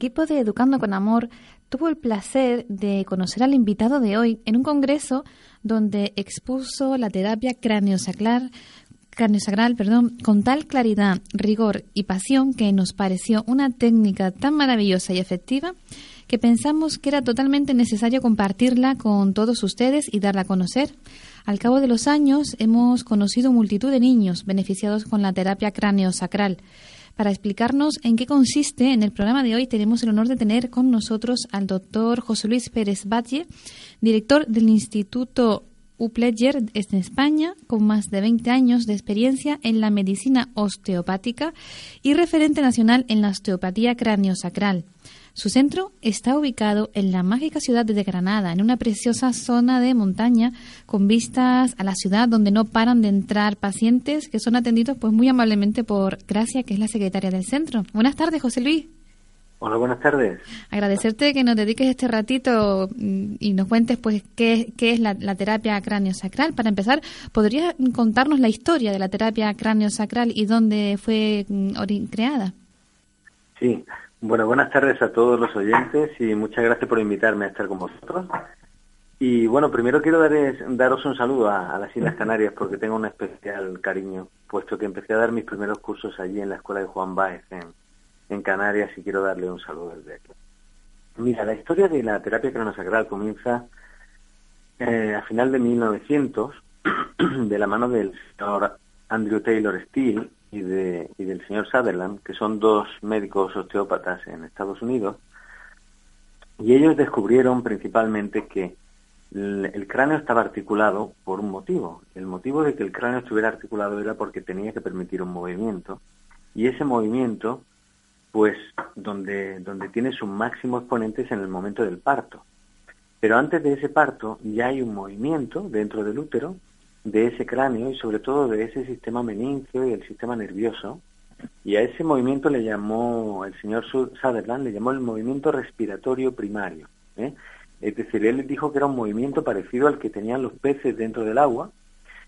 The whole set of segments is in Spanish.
Equipo de Educando con Amor tuvo el placer de conocer al invitado de hoy en un congreso donde expuso la terapia craneosacral, craneosacral perdón, con tal claridad, rigor y pasión que nos pareció una técnica tan maravillosa y efectiva que pensamos que era totalmente necesario compartirla con todos ustedes y darla a conocer. Al cabo de los años hemos conocido multitud de niños beneficiados con la terapia craneosacral. Para explicarnos en qué consiste, en el programa de hoy tenemos el honor de tener con nosotros al doctor José Luis Pérez Batlle, director del Instituto Upledger en España, con más de 20 años de experiencia en la medicina osteopática y referente nacional en la osteopatía craneosacral. Su centro está ubicado en la mágica ciudad de Granada, en una preciosa zona de montaña con vistas a la ciudad donde no paran de entrar pacientes que son atendidos pues muy amablemente por Gracia, que es la secretaria del centro. Buenas tardes, José Luis. Hola, buenas tardes. Agradecerte que nos dediques este ratito mm, y nos cuentes pues qué, qué es la, la terapia cráneo-sacral. Para empezar, ¿podrías contarnos la historia de la terapia cráneo-sacral y dónde fue mm, creada? Sí, bueno, buenas tardes a todos los oyentes y muchas gracias por invitarme a estar con vosotros. Y bueno, primero quiero daros un saludo a, las Islas Canarias porque tengo un especial cariño, puesto que empecé a dar mis primeros cursos allí en la escuela de Juan Báez, en, en Canarias, y quiero darle un saludo desde aquí. Mira, la historia de la terapia cronosacral comienza eh, a final de 1900 de la mano del señor Andrew Taylor Steele y, de, y del señor Sutherland, que son dos médicos osteópatas en Estados Unidos, y ellos descubrieron principalmente que el, cráneo estaba articulado por un motivo. El motivo de que el cráneo estuviera articulado era porque tenía que permitir un movimiento, y ese movimiento, pues, donde, donde tiene su máximo exponente es en el momento del parto. Pero antes de ese parto ya hay un movimiento dentro del útero de ese cráneo y sobre todo de ese sistema meningio y el sistema nervioso. Y a ese movimiento le llamó, el señor Sutherland le llamó el movimiento respiratorio primario. ¿eh? Es decir, él dijo que era un movimiento parecido al que tenían los peces dentro del agua.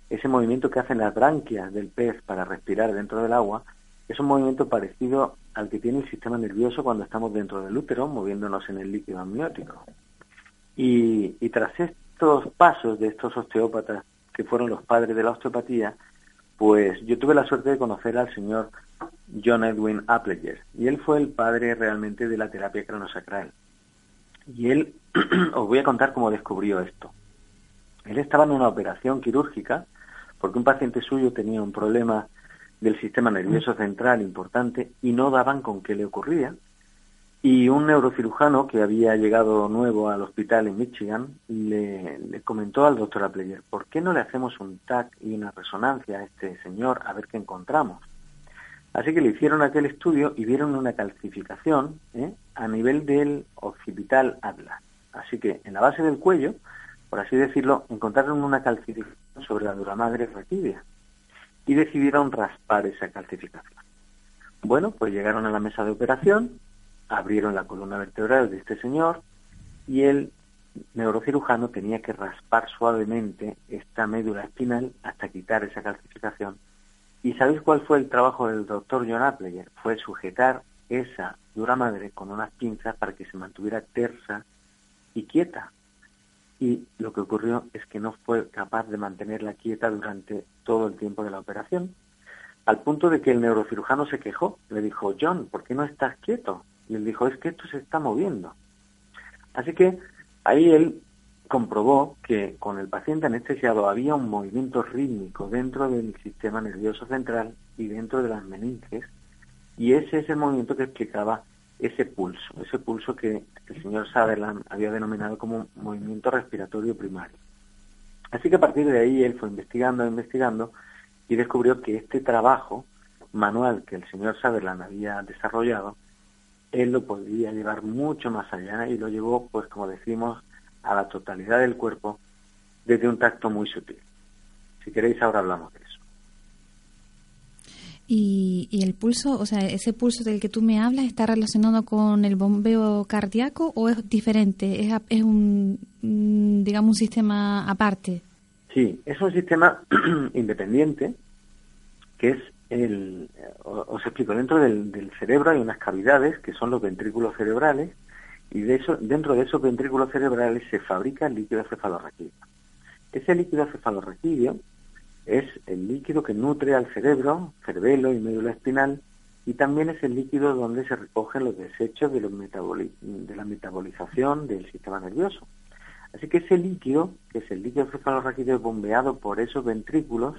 Ese movimiento que hacen las branquias del pez para respirar dentro del agua es un movimiento parecido al que tiene el sistema nervioso cuando estamos dentro del útero, moviéndonos en el líquido amniótico. Y tras estos pasos de estos osteópatas que fueron los padres de la osteopatía, pues yo tuve la suerte de conocer al señor John Edwin Appleger, y él fue el padre realmente de la terapia cronosacral. Y él, os voy a contar cómo descubrió esto. Él estaba en una operación quirúrgica porque un paciente suyo tenía un problema del sistema nervioso central importante y no daban con qué le ocurría y un neurocirujano que había llegado nuevo al hospital en Michigan le, comentó al doctor Apleyer, ¿por qué no le hacemos un TAC y una resonancia a este señor a ver qué encontramos? Así que le hicieron aquel estudio y vieron una calcificación ¿eh? a nivel del occipital atlas. Así que en la base del cuello, por así decirlo, encontraron una calcificación sobre la dura madre retibia y decidieron raspar esa calcificación. Bueno, pues llegaron a la mesa de operación, abrieron la columna vertebral de este señor y el neurocirujano tenía que raspar suavemente esta médula espinal hasta quitar esa calcificación. ¿Y sabéis cuál fue el trabajo del doctor John Appleyer? Fue sujetar esa dura madre con unas pinzas para que se mantuviera tersa y quieta. Y lo que ocurrió es que no fue capaz de mantenerla quieta durante todo el tiempo de la operación, al punto de que el neurocirujano se quejó. Le dijo, John, ¿por qué no estás quieto? Y él dijo, es que esto se está moviendo. Así que ahí él comprobó que con el paciente anestesiado había un movimiento rítmico dentro del sistema nervioso central y dentro de las meninges, y ese es el movimiento que explicaba ese pulso, ese pulso que el señor Sutherland había denominado como movimiento respiratorio primario. Así que a partir de ahí él fue investigando, investigando y descubrió que este trabajo manual que el señor Sutherland había desarrollado, él lo podía llevar mucho más allá y lo llevó, pues como decimos, a la totalidad del cuerpo desde un tacto muy sutil. Si queréis ahora hablamos de eso. Y, el pulso, o sea, ese pulso del que tú me hablas, ¿está relacionado con el bombeo cardíaco o es diferente? ¿Es, es un, mm, digamos, un sistema aparte? Sí, es un sistema independiente que es el, os explico, dentro del, cerebro hay unas cavidades que son los ventrículos cerebrales y de eso, dentro de esos ventrículos cerebrales se fabrica el líquido cefalorraquídeo. Ese líquido cefalorraquídeo es el líquido que nutre al cerebro, cerebelo y médula espinal, y también es el líquido donde se recogen los desechos de, los de la metabolización del sistema nervioso. Así que ese líquido, que es el líquido cefalorraquídeo, bombeado por esos ventrículos,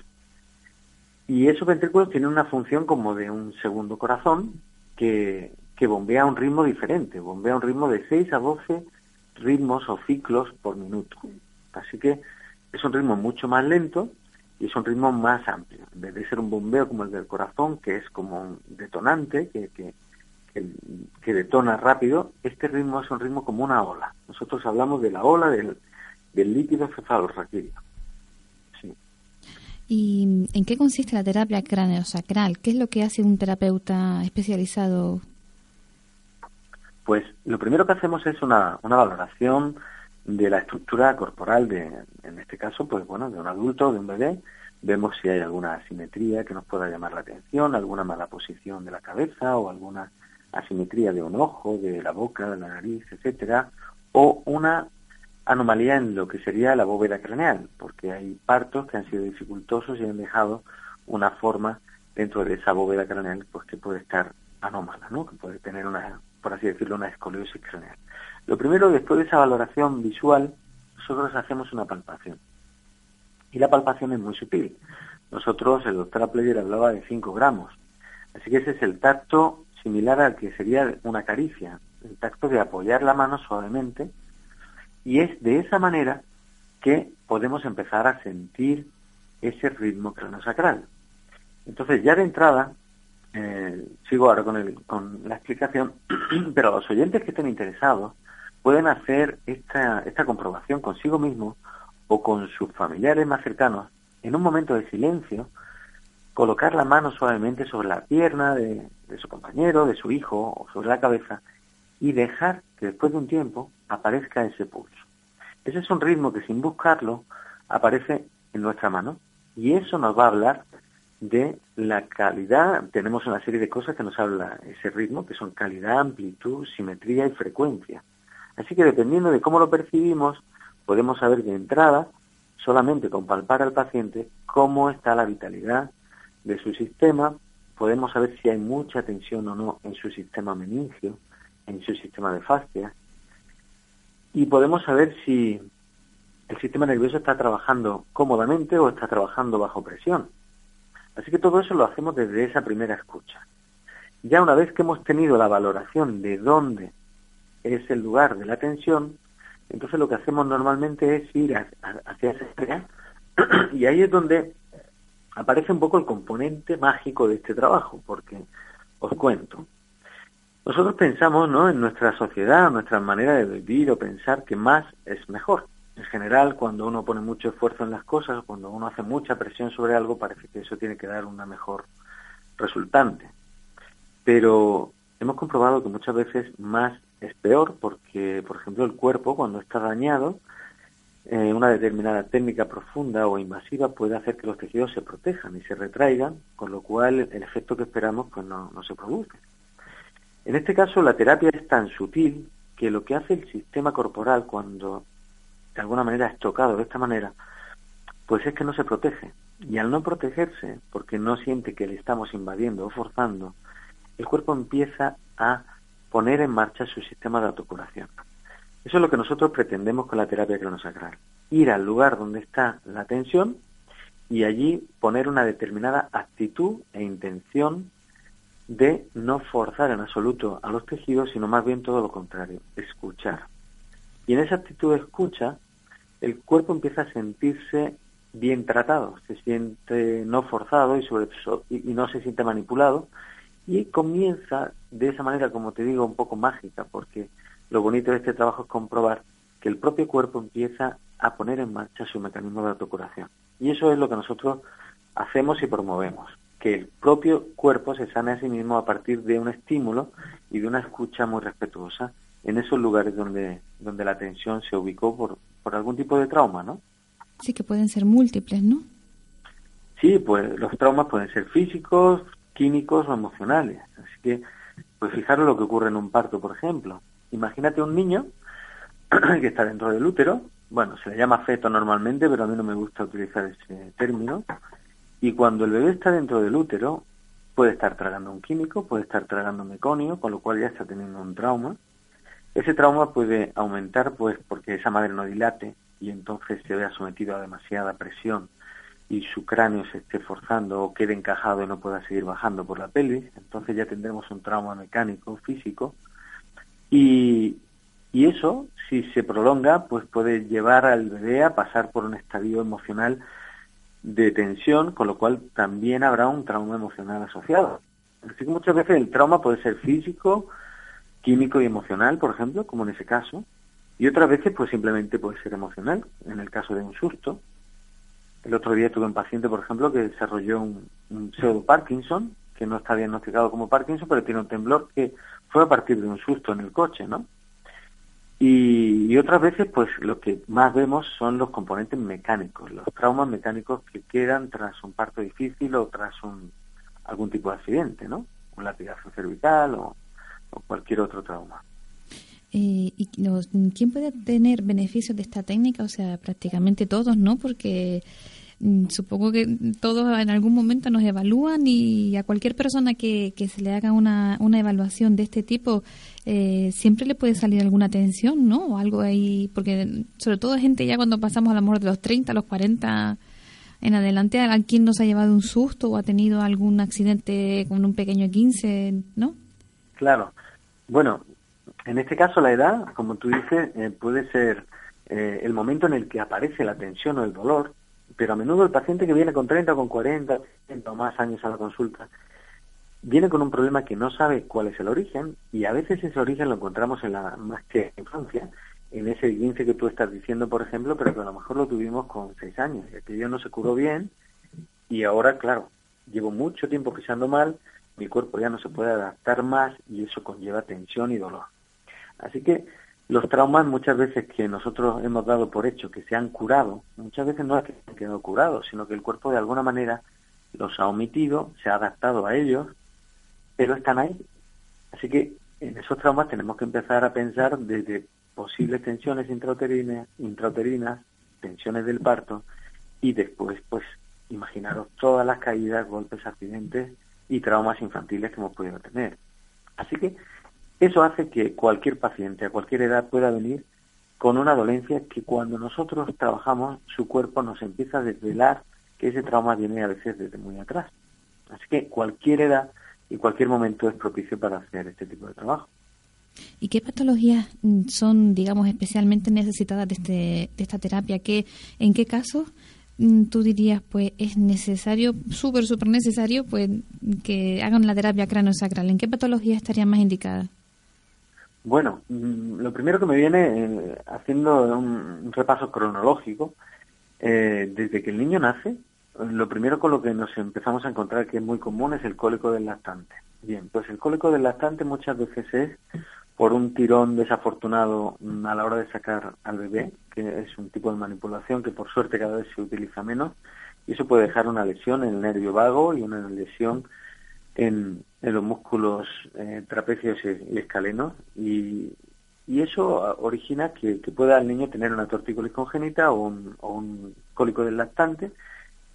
y esos ventrículos tienen una función como de un segundo corazón que, que bombea a un ritmo diferente, bombea a un ritmo de 6 a 12 ritmos o ciclos por minuto. Así que es un ritmo mucho más lento y es un ritmo más amplio. En vez de ser un bombeo como el del corazón, que es como un detonante, que, que, que, detona rápido, este ritmo es un ritmo como una ola. Nosotros hablamos de la ola del, del líquido cefalorraquídeo. ¿Y en qué consiste la terapia craneosacral? ¿Qué es lo que hace un terapeuta especializado? Pues lo primero que hacemos es una, una valoración de la estructura corporal de, en este caso, pues bueno, de un adulto, de un bebé, vemos si hay alguna asimetría que nos pueda llamar la atención, alguna mala posición de la cabeza o alguna asimetría de un ojo, de la boca, de la nariz, etcétera, o una anomalía en lo que sería la bóveda craneal, porque hay partos que han sido dificultosos y han dejado una forma dentro de esa bóveda craneal pues que puede estar anómala, ¿no? Que puede tener una, por así decirlo, una escoliosis craneal. Lo primero, después de esa valoración visual, nosotros hacemos una palpación. Y la palpación es muy sutil. Nosotros, el doctor Apleyer hablaba de 5 gramos. Así que ese es el tacto similar al que sería una caricia, el tacto de apoyar la mano suavemente. Y es de esa manera que podemos empezar a sentir ese ritmo cronosacral. Entonces, ya de entrada, eh, sigo ahora con, el, con la explicación, pero los oyentes que estén interesados, pueden hacer esta, esta comprobación consigo mismo o con sus familiares más cercanos en un momento de silencio, colocar la mano suavemente sobre la pierna de, de su compañero, de su hijo o sobre la cabeza y dejar que después de un tiempo aparezca ese pulso. Ese es un ritmo que sin buscarlo aparece en nuestra mano y eso nos va a hablar de la calidad. Tenemos una serie de cosas que nos habla ese ritmo, que son calidad, amplitud, simetría y frecuencia. Así que dependiendo de cómo lo percibimos, podemos saber de entrada, solamente con palpar al paciente, cómo está la vitalidad de su sistema, podemos saber si hay mucha tensión o no en su sistema meningio, en su sistema de fascia, y podemos saber si el sistema nervioso está trabajando cómodamente o está trabajando bajo presión. Así que todo eso lo hacemos desde esa primera escucha. Ya una vez que hemos tenido la valoración de dónde es el lugar de la tensión, entonces lo que hacemos normalmente es ir hacia esa área y ahí es donde aparece un poco el componente mágico de este trabajo, porque os cuento. Nosotros pensamos ¿no? en nuestra sociedad, nuestra manera de vivir o pensar que más es mejor. En general, cuando uno pone mucho esfuerzo en las cosas, cuando uno hace mucha presión sobre algo, parece que eso tiene que dar una mejor resultante. pero hemos comprobado que muchas veces más es peor porque, por ejemplo, el cuerpo cuando está dañado, eh, una determinada técnica profunda o invasiva puede hacer que los tejidos se protejan y se retraigan, con lo cual el efecto que esperamos pues no, no se produce. En este caso la terapia es tan sutil que lo que hace el sistema corporal cuando de alguna manera es tocado de esta manera, pues es que no se protege. Y al no protegerse, porque no siente que le estamos invadiendo o forzando, el cuerpo empieza a poner en marcha su sistema de autocuración. Eso es lo que nosotros pretendemos con la terapia cronosacral. Ir al lugar donde está la tensión y allí poner una determinada actitud e intención de no forzar en absoluto a los tejidos, sino más bien todo lo contrario, escuchar. Y en esa actitud de escucha, el cuerpo empieza a sentirse bien tratado, se siente no forzado y, sobre, y no se siente manipulado, y comienza de esa manera, como te digo, un poco mágica, porque lo bonito de este trabajo es comprobar que el propio cuerpo empieza a poner en marcha su mecanismo de autocuración. Y eso es lo que nosotros hacemos y promovemos, que el propio cuerpo se sane a sí mismo a partir de un estímulo y de una escucha muy respetuosa en esos lugares donde, donde la tensión se ubicó por, por algún tipo de trauma, ¿no? Sí, que pueden ser múltiples, ¿no? Sí, pues los traumas pueden ser físicos, químicos o emocionales. Así que, pues fijaros lo que ocurre en un parto, por ejemplo. Imagínate un niño que está dentro del útero, bueno, se le llama feto normalmente, pero a mí no me gusta utilizar ese término, y cuando el bebé está dentro del útero, puede estar tragando un químico, puede estar tragando meconio, con lo cual ya está teniendo un trauma. Ese trauma puede aumentar, pues, porque esa madre no dilate y entonces se vea sometido a demasiada presión y su cráneo se esté forzando o quede encajado y no pueda seguir bajando por la pelvis, entonces ya tendremos un trauma mecánico, físico, y, y eso, si se prolonga, pues puede llevar al bebé a pasar por un estadio emocional de tensión, con lo cual también habrá un trauma emocional asociado. Así que muchas veces el trauma puede ser físico, químico y emocional, por ejemplo, como en ese caso, y otras veces pues simplemente puede ser emocional, en el caso de un susto. El otro día tuve un paciente, por ejemplo, que desarrolló un, un pseudo Parkinson, que no está diagnosticado como Parkinson, pero tiene un temblor que fue a partir de un susto en el coche, ¿no? Y, otras veces, pues lo que más vemos son los componentes mecánicos, los traumas mecánicos que quedan tras un parto difícil o tras un, algún tipo de accidente, ¿no? Un latigazo cervical o, cualquier otro trauma. Eh, ¿Y quién puede tener beneficios de esta técnica? O sea, prácticamente todos, ¿no? Porque supongo que todos en algún momento nos evalúan y a cualquier persona que, que se le haga una, una evaluación de este tipo eh, siempre le puede salir alguna tensión, ¿no? O algo ahí, porque sobre todo gente ya cuando pasamos al amor de los 30, los 40 en adelante, ¿a quien nos ha llevado un susto o ha tenido algún accidente con un pequeño 15, ¿no? Claro. Bueno, en este caso la edad, como tú dices, eh, puede ser eh, el momento en el que aparece la tensión o el dolor, pero a menudo el paciente que viene con 30 o con 40 o más años a la consulta viene con un problema que no sabe cuál es el origen y a veces ese origen lo encontramos en la más que infancia, en ese 15 que tú estás diciendo, por ejemplo, pero que a lo mejor lo tuvimos con 6 años, y aquello no se curó bien y ahora, claro, llevo mucho tiempo pisando mal, mi cuerpo ya no se puede adaptar más y eso conlleva tensión y dolor. Así que los traumas muchas veces que nosotros hemos dado por hecho que se han curado, muchas veces no es que han quedado curados, sino que el cuerpo de alguna manera los ha omitido, se ha adaptado a ellos, pero están ahí. Así que en esos traumas tenemos que empezar a pensar desde posibles tensiones intrauterinas, intrauterinas tensiones del parto, y después, pues, imaginaros todas las caídas, golpes, accidentes y traumas infantiles que hemos podido tener. Así que eso hace que cualquier paciente a cualquier edad pueda venir con una dolencia que cuando nosotros trabajamos su cuerpo nos empieza a desvelar que ese trauma viene a veces desde muy atrás. Así que cualquier edad y cualquier momento es propicio para hacer este tipo de trabajo. ¿Y qué patologías son, digamos, especialmente necesitadas de, este, de esta terapia? ¿Qué, ¿En qué casos mm, tú dirías, pues, es necesario, súper, súper necesario, pues, que hagan la terapia cráneo-sacral? ¿En qué patologías estarían más indicadas? Bueno, mm, lo primero que me viene eh, haciendo un, repaso cronológico, eh, desde que el niño nace, lo primero con lo que nos empezamos a encontrar que es muy común es el cólico del lactante. Bien, pues el cólico del lactante muchas veces es por un tirón desafortunado a la hora de sacar al bebé, que es un tipo de manipulación que por suerte cada vez se utiliza menos, y eso puede dejar una lesión en el nervio vago y una lesión en, en los músculos eh, trapecios y, escalenos, y, y eso origina que, pueda el niño tener una tortícolis congénita o un, o un cólico del lactante,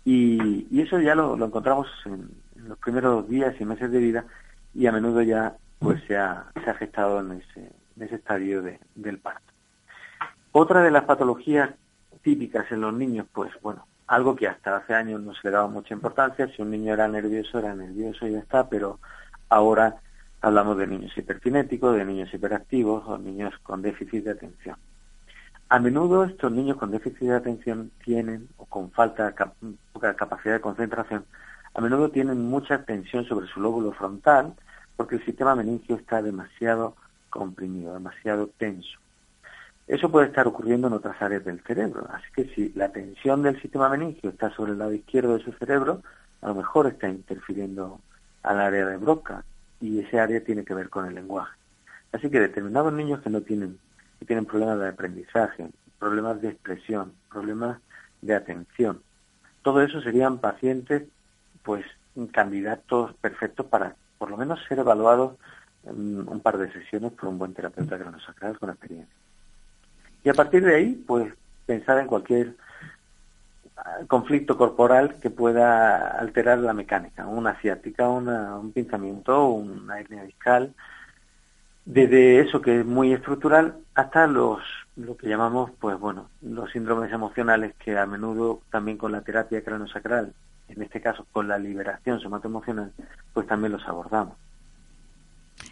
y, y eso ya lo, encontramos en, los primeros días y meses de vida, y a menudo ya pues se ha, se ha gestado en ese, en ese estadio de, del parto. Otra de las patologías típicas en los niños, pues bueno, algo que hasta hace años no se le daba mucha importancia, si un niño era nervioso, era nervioso y ya está, pero ahora hablamos de niños hipercinéticos, de niños hiperactivos o niños con déficit de atención. A menudo estos niños con déficit de atención tienen, o con falta, poca capacidad de concentración, a menudo tienen mucha tensión sobre su lóbulo frontal, porque el sistema meningio está demasiado comprimido, demasiado tenso. Eso puede estar ocurriendo en otras áreas del cerebro, así que si la tensión del sistema meningio está sobre el lado izquierdo de su cerebro, a lo mejor está interfiriendo al área de Broca y ese área tiene que ver con el lenguaje. Así que determinados niños que no tienen, que tienen problemas de aprendizaje, problemas de expresión, problemas de atención, todo eso serían pacientes, pues, candidatos perfectos para por lo menos ser evaluado en un par de sesiones por un buen terapeuta craneosacral con experiencia. Y a partir de ahí, pues pensar en cualquier ah, conflicto corporal que pueda alterar la mecánica, una asiática, un pinzamiento, una hernia discal, desde eso que es muy estructural hasta los lo que llamamos pues bueno los síndromes emocionales que a menudo también con la terapia craneosacral en este caso con la liberación somatoemocional, pues también los abordamos.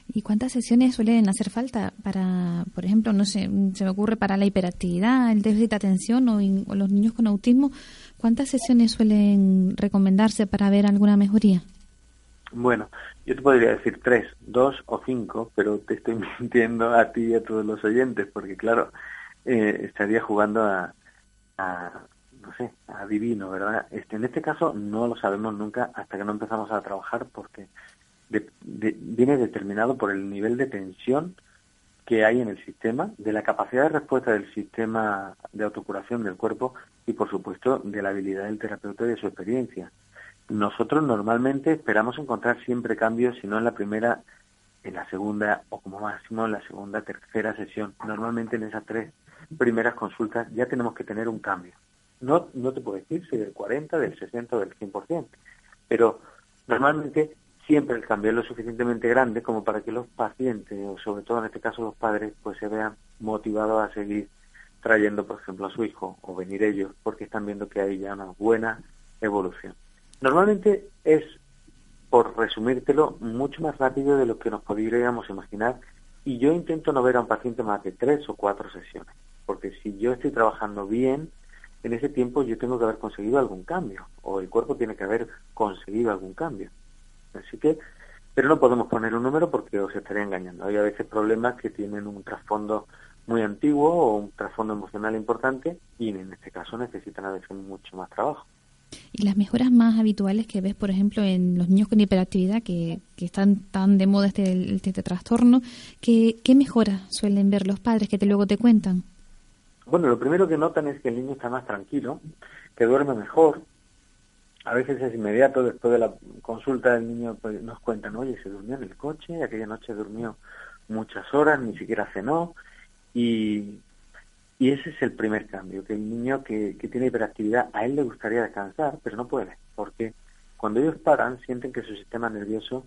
¿Y cuántas sesiones suelen hacer falta para, por ejemplo, no sé, se me ocurre para la hiperactividad, el déficit de atención o, los niños con autismo? ¿Cuántas sesiones suelen recomendarse para ver alguna mejoría? Bueno, yo te podría decir tres, dos o cinco, pero te estoy mintiendo a ti y a todos los oyentes, porque claro, eh, estaría jugando a, no sé, adivino, ¿verdad? Este, en este caso no lo sabemos nunca hasta que no empezamos a trabajar porque viene determinado por el nivel de tensión que hay en el sistema, de la capacidad de respuesta del sistema de autocuración del cuerpo y, por supuesto, de la habilidad del terapeuta y de su experiencia. Nosotros normalmente esperamos encontrar siempre cambios, si no en la primera, en la segunda o como máximo en la segunda, tercera sesión. Normalmente en esas tres primeras consultas ya tenemos que tener un cambio. No, no te puedo decir si del 40, del 60 o del 100%, pero normalmente siempre el cambio es lo suficientemente grande como para que los pacientes, o sobre todo en este caso los padres, pues se vean motivados a seguir trayendo, por ejemplo, a su hijo o venir ellos porque están viendo que hay ya una buena evolución. Normalmente es, por resumírtelo, mucho más rápido de lo que nos podríamos imaginar y yo intento no ver a un paciente más de tres o cuatro sesiones, porque si yo estoy trabajando bien, en ese tiempo yo tengo que haber conseguido algún cambio, o el cuerpo tiene que haber conseguido algún cambio. Así que, pero no podemos poner un número porque os estaría engañando. Hay a veces problemas que tienen un trasfondo muy antiguo o un trasfondo emocional importante y en este caso necesitan a veces mucho más trabajo. ¿Y las mejoras más habituales que ves, por ejemplo, en los niños con hiperactividad, que, que están tan de moda este, este, trastorno, ¿qué, ¿qué mejoras suelen ver los padres que te, luego te cuentan? Bueno, lo primero que notan es que el niño está más tranquilo, que duerme mejor. A veces es inmediato, después de la consulta el niño pues, nos cuentan, oye, se durmió en el coche, aquella noche durmió muchas horas, ni siquiera cenó. Y, y ese es el primer cambio, que el niño que, que tiene hiperactividad, a él le gustaría descansar, pero no puede, porque cuando ellos paran, sienten que su sistema nervioso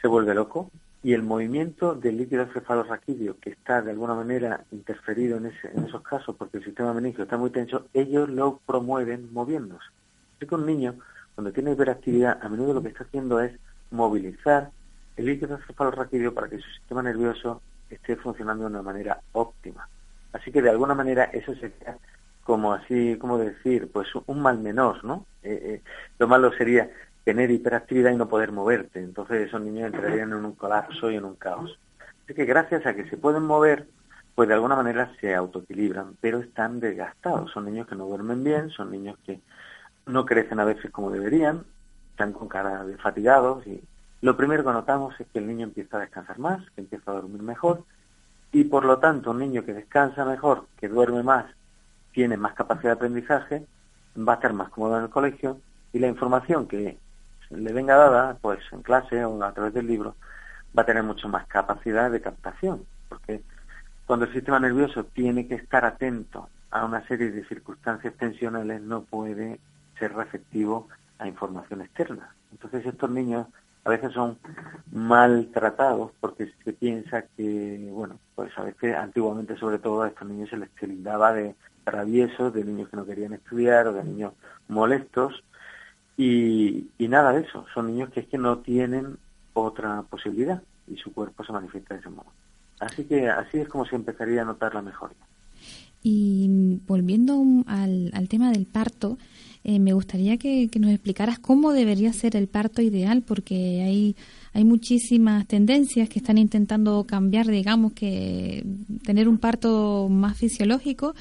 se vuelve loco y el movimiento del líquido cefalorraquídeo, que está de alguna manera interferido en, ese, en esos casos porque el sistema meningio está muy tenso, ellos lo promueven moviéndose. Así que un niño, cuando tiene hiperactividad, a menudo lo que está haciendo es movilizar el líquido cefalorraquídeo para que su sistema nervioso esté funcionando de una manera óptima. Así que de alguna manera eso sería como así, como decir, pues un mal menor, ¿no? Eh, eh, lo malo sería tener hiperactividad y no poder moverte. Entonces esos niños entrarían en un colapso y en un caos. Así que gracias a que se pueden mover, pues de alguna manera se autoequilibran, pero están desgastados. Son niños que no duermen bien, son niños que no crecen a veces como deberían, están con cara de fatigados y lo primero que notamos es que el niño empieza a descansar más, que empieza a dormir mejor y por lo tanto un niño que descansa mejor, que duerme más, tiene más capacidad de aprendizaje, va a estar más cómodo en el colegio y la información que le venga dada, pues en clase o a través del libro, va a tener mucho más capacidad de captación, porque cuando el sistema nervioso tiene que estar atento a una serie de circunstancias tensionales, no puede ser receptivo a información externa. Entonces estos niños a veces son maltratados porque se piensa que, bueno, pues a veces antiguamente sobre todo a estos niños se les tildaba de traviesos, de niños que no querían estudiar o de niños molestos y, y nada de eso, son niños que es que no tienen otra posibilidad y su cuerpo se manifiesta de ese modo. Así que así es como se empezaría a notar la mejoría. Y volviendo al, al tema del parto, eh, me gustaría que, nos explicaras cómo debería ser el parto ideal, porque hay, hay muchísimas tendencias que están intentando cambiar, digamos, que tener un parto más fisiológico.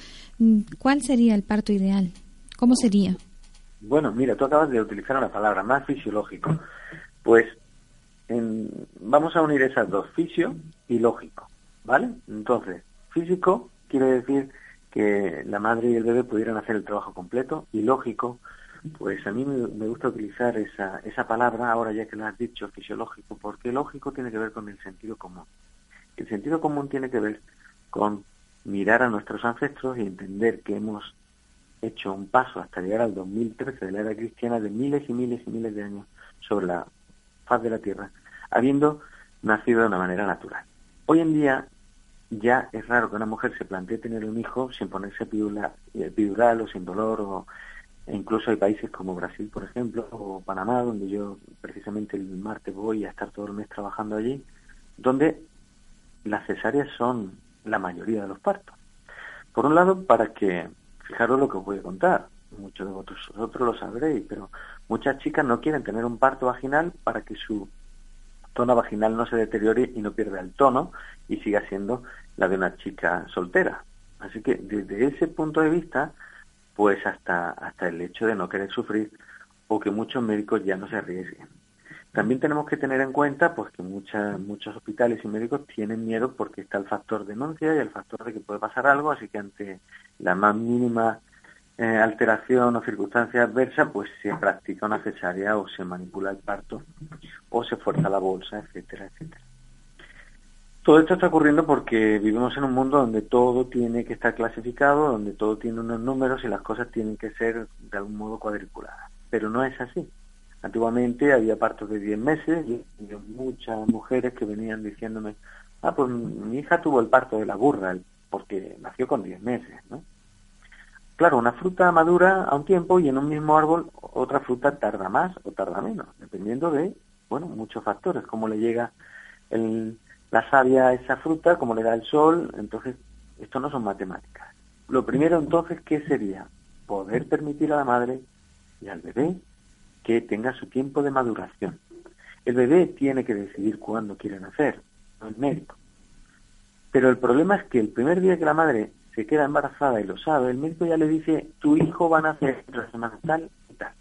¿Cuál sería el parto ideal? ¿Cómo sería? Bueno, mira, tú acabas de utilizar una palabra, más fisiológico. Pues vamos a unir esas dos, fisio y lógico, ¿vale? Entonces, físico quiere decir que la madre y el bebé pudieran hacer el trabajo completo y lógico, pues a mí me, gusta utilizar esa, esa palabra, ahora ya que lo has dicho, fisiológico, porque lógico tiene que ver con el sentido común. El sentido común tiene que ver con mirar a nuestros ancestros y entender que hemos hecho un paso hasta llegar al 2013 de la era cristiana de miles y miles y miles de años sobre la faz de la Tierra, habiendo nacido de una manera natural. Hoy en día ya es raro que una mujer se plantee tener un hijo sin ponerse epidural, o sin dolor o e incluso hay países como Brasil, por ejemplo, o Panamá, donde yo precisamente el martes voy a estar todo el mes trabajando allí, donde las cesáreas son la mayoría de los partos. Por un lado, para que, fijaros lo que os voy a contar, muchos de vosotros lo sabréis, pero muchas chicas no quieren tener un parto vaginal para que su zona vaginal no se deteriore y no pierda el tono y siga siendo la de una chica soltera. Así que desde ese punto de vista, pues hasta, hasta el hecho de no querer sufrir o que muchos médicos ya no se arriesguen. También tenemos que tener en cuenta pues que muchas, muchos hospitales y médicos tienen miedo porque está el factor denuncia y el factor de que puede pasar algo, así que ante la más mínima eh, alteración o circunstancia adversa, pues se practica una cesárea o se manipula el parto o se fuerza la bolsa, etcétera, etcétera. Todo esto está ocurriendo porque vivimos en un mundo donde todo tiene que estar clasificado, donde todo tiene unos números y las cosas tienen que ser de algún modo cuadriculadas. Pero no es así. Antiguamente había partos de 10 meses y muchas mujeres que venían diciéndome, ah, pues mi hija tuvo el parto de la burra porque nació con 10 meses, ¿no? Claro, una fruta madura a un tiempo y en un mismo árbol otra fruta tarda más o tarda menos, dependiendo de, bueno, muchos factores, cómo le llega la savia a esa fruta, cómo le da el sol, entonces esto no son matemáticas. Lo primero entonces, ¿qué sería? Poder permitir a la madre y al bebé que tenga su tiempo de maduración. El bebé tiene que decidir cuándo quiere nacer, no el médico. Pero el problema es que el primer día que la madre se queda embarazada y lo sabe, el médico ya le dice, tu hijo va a nacer entre la semana tal y tal.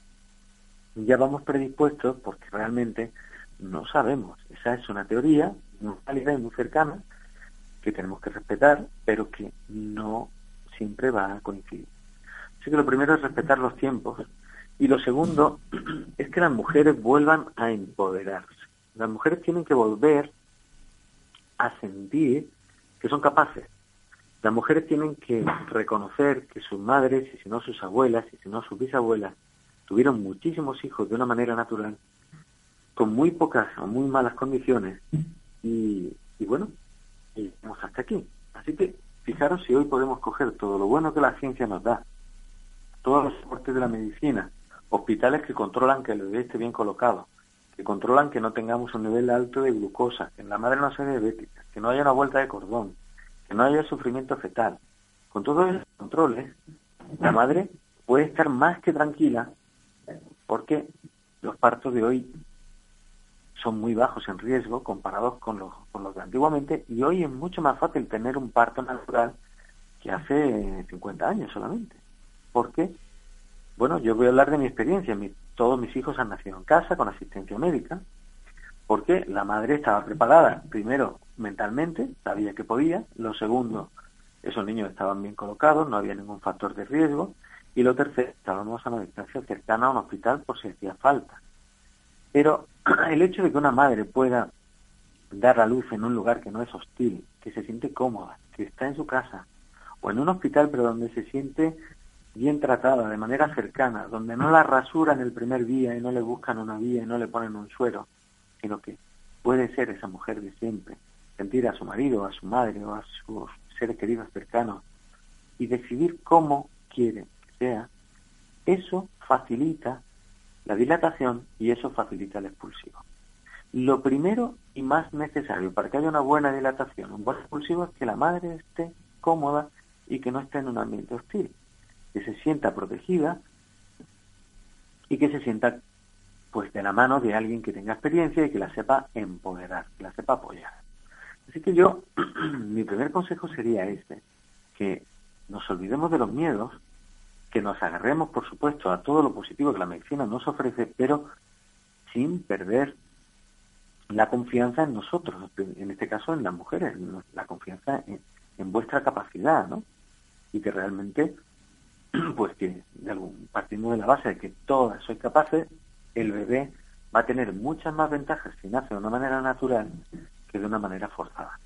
Ya vamos predispuestos porque realmente no sabemos. Esa es una teoría muy válida y muy cercana que tenemos que respetar, pero que no siempre va a coincidir. Así que lo primero es respetar los tiempos y lo segundo es que las mujeres vuelvan a empoderarse. Las mujeres tienen que volver a sentir que son capaces, las mujeres tienen que reconocer que sus madres, y si no sus abuelas, y si no sus bisabuelas, tuvieron muchísimos hijos de una manera natural, con muy pocas o muy malas condiciones, y, bueno, y estamos hasta aquí. Así que fijaros si hoy podemos coger todo lo bueno que la ciencia nos da, todos los soportes de la medicina, hospitales que controlan que el bebé esté bien colocado, que controlan que no tengamos un nivel alto de glucosa, que la madre no sea diabética, que no haya una vuelta de cordón, que no haya sufrimiento fetal. Con todos esos controles, la madre puede estar más que tranquila porque los partos de hoy son muy bajos en riesgo comparados con los, con los de antiguamente y hoy es mucho más fácil tener un parto natural que hace 50 años solamente. ¿Por qué? bueno, yo voy a hablar de mi experiencia. todos mis hijos han nacido en casa con asistencia médica, porque la madre estaba preparada, primero mentalmente, sabía que podía, lo segundo, esos niños estaban bien colocados, no había ningún factor de riesgo, y lo tercero, estábamos a una distancia cercana a un hospital por si hacía falta. Pero el hecho de que una madre pueda dar la luz en un lugar que no es hostil, que se siente cómoda, que está en su casa, o en un hospital pero donde se siente bien tratada, de manera cercana, donde no la rasuran el primer día y no le buscan una vía y no le ponen un suero, sino que puede ser esa mujer de siempre, sentir a su marido, a su madre o a sus seres queridos cercanos y decidir cómo quiere que sea, eso facilita la dilatación y eso facilita el expulsivo. Lo primero y más necesario para que haya una buena dilatación, un buen expulsivo, es que la madre esté cómoda y que no esté en un ambiente hostil, que se sienta protegida y que se sienta pues de la mano de alguien que tenga experiencia y que la sepa empoderar, que la sepa apoyar. Así que yo, mi primer consejo sería este, que nos olvidemos de los miedos, que nos agarremos, por supuesto, a todo lo positivo que la medicina nos ofrece, pero sin perder la confianza en nosotros, en este caso en las mujeres, la confianza en, en vuestra capacidad, ¿no? Y que realmente, pues que de algún, partimos de la base de que todas sois capaces, el bebé va a tener muchas más ventajas si nace de una manera natural que de una manera forzada.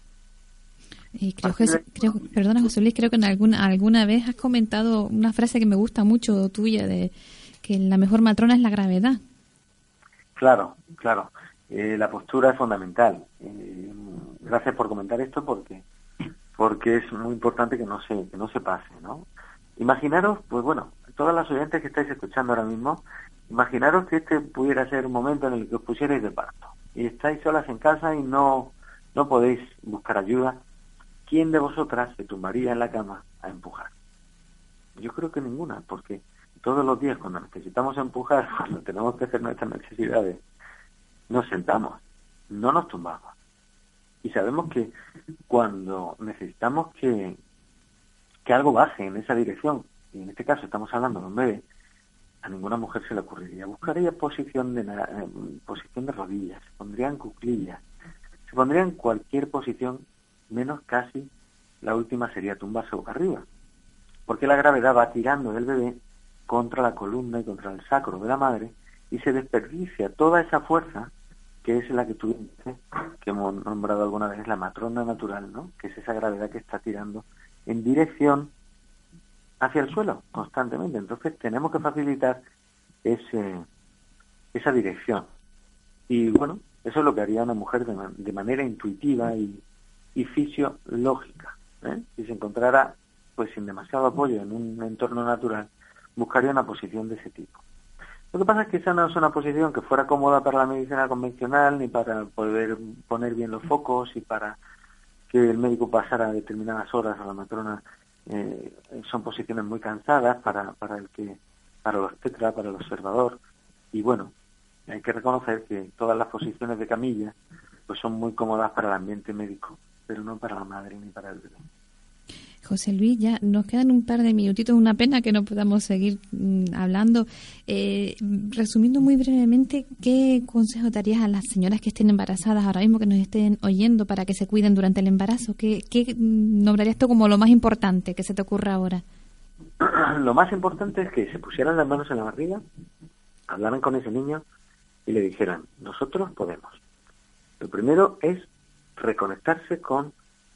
Y creo, que, creo, perdona José Luis, creo que en alguna, alguna vez has comentado una frase que me gusta mucho tuya de que la mejor matrona es la gravedad. Claro, claro. Eh, la postura es fundamental. Eh, gracias por comentar esto porque porque es muy importante que no se que no se pase, ¿no? Imaginaros, pues bueno, todas las oyentes que estáis escuchando ahora mismo, Imaginaros que este pudiera ser un momento en el que os pusierais de parto y estáis solas en casa y no, no podéis buscar ayuda. ¿Quién de vosotras se tumbaría en la cama a empujar? Yo creo que ninguna, porque todos los días cuando necesitamos empujar, cuando tenemos que hacer nuestras necesidades, nos sentamos, no nos tumbamos. Y sabemos que cuando necesitamos que, que algo baje en esa dirección, y en este caso estamos hablando de un bebé, a ninguna mujer se le ocurriría. Buscaría posición de, eh, posición de rodillas, se pondría en cuclillas, se pondría en cualquier posición, menos casi la última sería tumbarse boca arriba, porque la gravedad va tirando del bebé contra la columna y contra el sacro de la madre y se desperdicia toda esa fuerza que es la que tú que hemos nombrado alguna vez la matrona natural, ¿no? que es esa gravedad que está tirando en dirección hacia el suelo constantemente. Entonces tenemos que facilitar ese, esa dirección. Y bueno, eso es lo que haría una mujer de, manera intuitiva y, y fisiológica. ¿eh? Si se encontrara pues sin demasiado apoyo en un entorno natural, buscaría una posición de ese tipo. Lo que pasa es que esa no es una posición que fuera cómoda para la medicina convencional, ni para poder poner bien los focos y para que el médico pasara determinadas horas a la matrona eh, son posiciones muy cansadas para, para el que para los tetra, para el observador. Y bueno hay que reconocer que todas las posiciones de camilla pues son muy cómodas para el ambiente médico pero no para la madre ni para el bebé José Luis, ya nos quedan un par de minutitos, una pena que no podamos seguir mm, hablando. Eh, resumiendo muy brevemente, ¿qué consejo darías a las señoras que estén embarazadas ahora mismo, que nos estén oyendo para que se cuiden durante el embarazo? ¿Qué, qué nombrarías tú como lo más importante que se te ocurra ahora? Lo más importante es que se pusieran las manos en la barriga, hablaran con ese niño y le dijeran, nosotros podemos. Lo primero es reconectarse con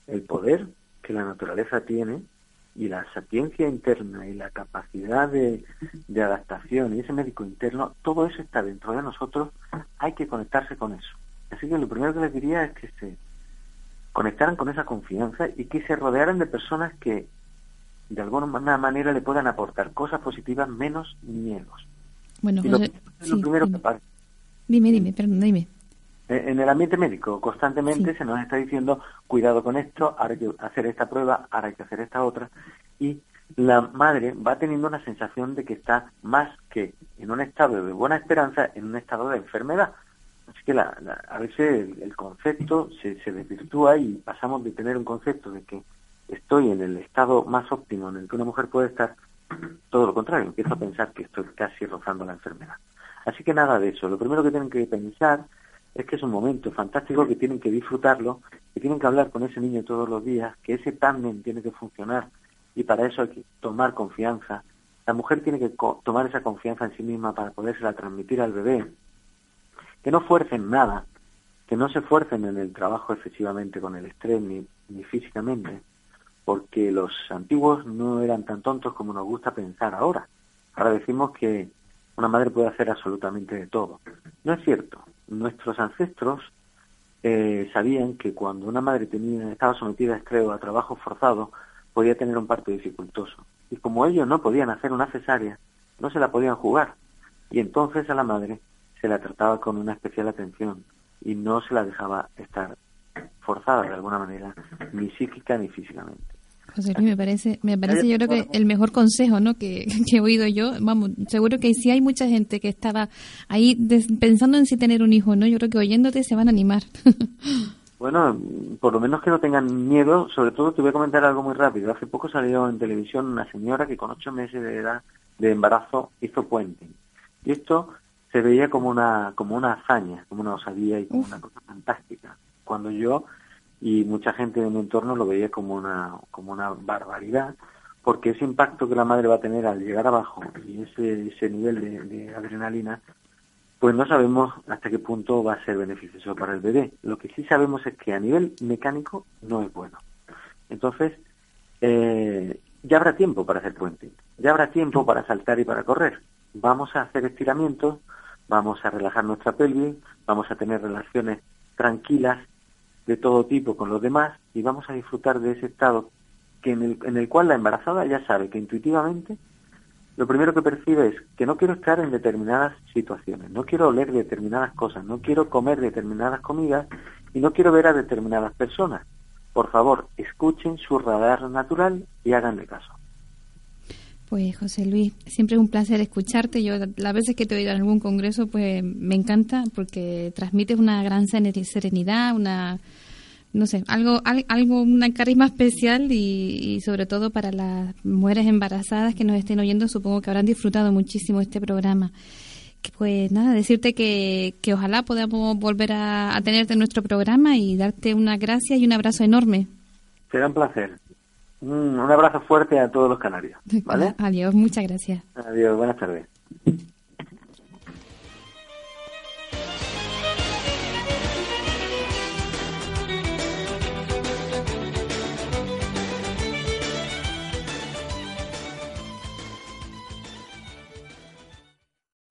el poder que la naturaleza tiene y la sapiencia interna y la capacidad de, adaptación y ese médico interno, todo eso está dentro de nosotros, hay que conectarse con eso. Así que lo primero que les diría es que se conectaran con esa confianza y que se rodearan de personas que de alguna manera le puedan aportar cosas positivas menos miedos. Bueno, lo, primero dime. que dime, dime, perdón, dime. Eh, en el ambiente médico constantemente se nos está diciendo cuidado con esto, ahora hay que hacer esta prueba, ahora hay que hacer esta otra y la madre va teniendo una sensación de que está más que en un estado de buena esperanza, en un estado de enfermedad. Así que la, a veces el, concepto se, se desvirtúa y pasamos de tener un concepto de que estoy en el estado más óptimo en el que una mujer puede estar todo lo contrario, empiezo a pensar que estoy casi rozando la enfermedad. Así que nada de eso. Lo primero que tienen que pensar es que es un momento fantástico, que tienen que disfrutarlo, que tienen que hablar con ese niño todos los días, que ese tándem tiene que funcionar y para eso hay que tomar confianza. La mujer tiene que tomar esa confianza en sí misma para podérsela transmitir al bebé. Que no fuercen nada, que no se esfuercen en el trabajo excesivamente con el estrés ni, ni físicamente, porque los antiguos no eran tan tontos como nos gusta pensar ahora. Ahora decimos que una madre puede hacer absolutamente de todo. No es cierto. Nuestros ancestros eh, sabían que cuando una madre tenía, estaba sometida a estrés o a trabajo forzado, podía tener un parto dificultoso. Y como ellos no podían hacer una cesárea, no se la podían jugar. Y entonces a la madre se la trataba con una especial atención y no se la dejaba estar forzada de alguna manera, ni psíquica ni físicamente. José Luis, me parece, me parece yo creo que el mejor consejo ¿no? que, he oído yo, vamos, seguro que si hay mucha gente que estaba ahí pensando en si tener un hijo, ¿no? Yo creo que oyéndote se van a animar. Bueno, por lo menos que no tengan miedo. Sobre todo te voy a comentar algo muy rápido. Hace poco salió en televisión una señora que con ocho meses de edad de embarazo hizo puente. Y esto se veía como una como una hazaña, como una osadía y como una cosa fantástica. Cuando yo y mucha gente de mi entorno lo veía como una como una barbaridad, porque ese impacto que la madre va a tener al llegar abajo y ese ese nivel de, adrenalina pues no sabemos hasta qué punto va a ser beneficioso para el bebé. Lo que sí sabemos es que a nivel mecánico no es bueno. Entonces, eh, ya habrá tiempo para hacer puente, ya habrá tiempo para saltar y para correr. Vamos a hacer estiramientos, vamos a relajar nuestra pelvis, vamos a tener relaciones tranquilas de todo tipo con los demás y vamos a disfrutar de ese estado que en el, en el cual la embarazada ya sabe que intuitivamente lo primero que percibe es que no quiero estar en determinadas situaciones, no quiero oler determinadas cosas, no quiero comer determinadas comidas y no quiero ver a determinadas personas. Por favor, escuchen su radar natural y háganle caso. Pues José Luis, siempre es un placer escucharte. Yo las veces que te oigo en algún congreso, pues me encanta porque transmites una gran serenidad, una no sé, algo, algo, una carisma especial y, sobre todo para las mujeres embarazadas que nos estén oyendo, supongo que habrán disfrutado muchísimo este programa. Pues nada, decirte que, que ojalá podamos volver a, tenerte en nuestro programa y darte una gracia y un abrazo enorme. Será un placer. Un, un abrazo fuerte a todos los canarios. ¿vale? Adiós, muchas gracias. Adiós, buenas tardes.